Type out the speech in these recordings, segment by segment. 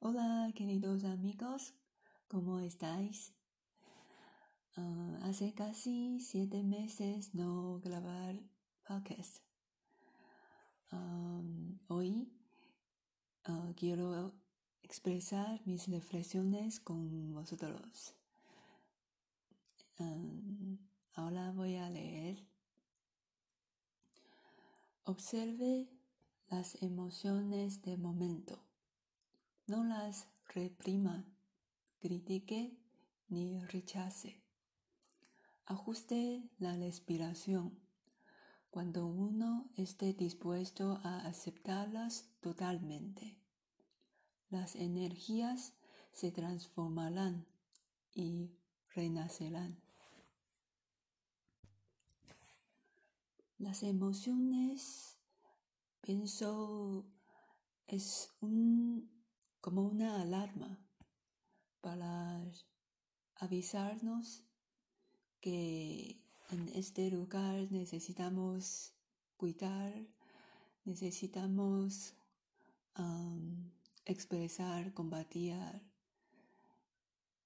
Hola, queridos amigos, ¿cómo estáis? Ah, hace casi siete meses no grabar podcast. hoy ah, quiero expresar mis reflexiones con vosotros. ahora voy a leer. Observe las emociones de momento. No las reprima, critique ni rechace. Ajuste la respiración cuando uno esté dispuesto a aceptarlas totalmente. Las energías se transformarán y renacerán. Las emociones, pienso, es un como una alarma para avisarnos que en este lugar necesitamos cuidar, necesitamos expresar, combatir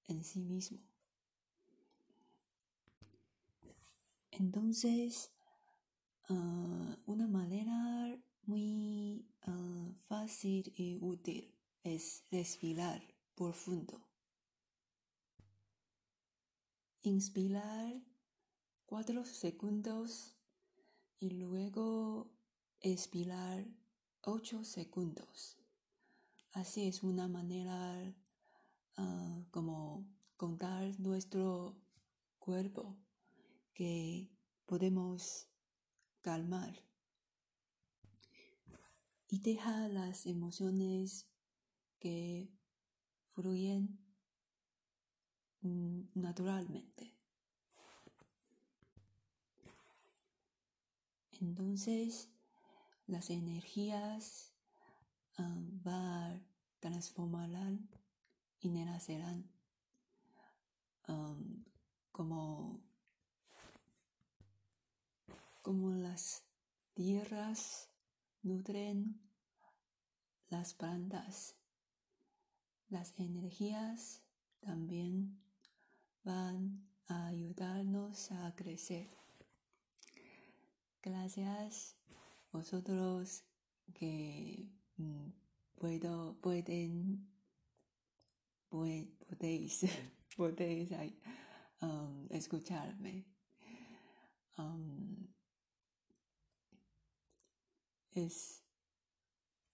en sí mismo. Entonces, ah, una manera muy ah, fácil y útil es respirar profundo. Inspirar cuatro segundos y luego expirar ocho segundos. Así es una manera ah, como contar nuestro cuerpo que podemos calmar y dejar las emociones que fluyen mm, naturalmente. Entonces, las energías van a transformarán y nacerán como, como las tierras nutren las plantas las energías también van a ayudarnos a crecer. Gracias vosotros que mm, puedo, pueden, podéis, podéis um, escucharme. Um, es,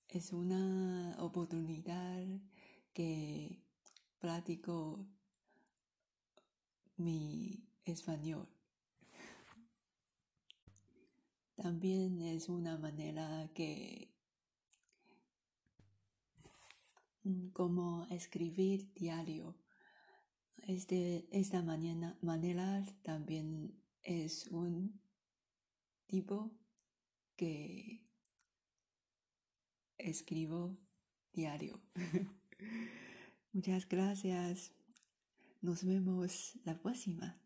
es una oportunidad que practico mi español. También es una manera que mm, como escribir diario. Este, esta manera, manera también es un tipo que escribo diario. Muchas gracias. Nos vemos la próxima.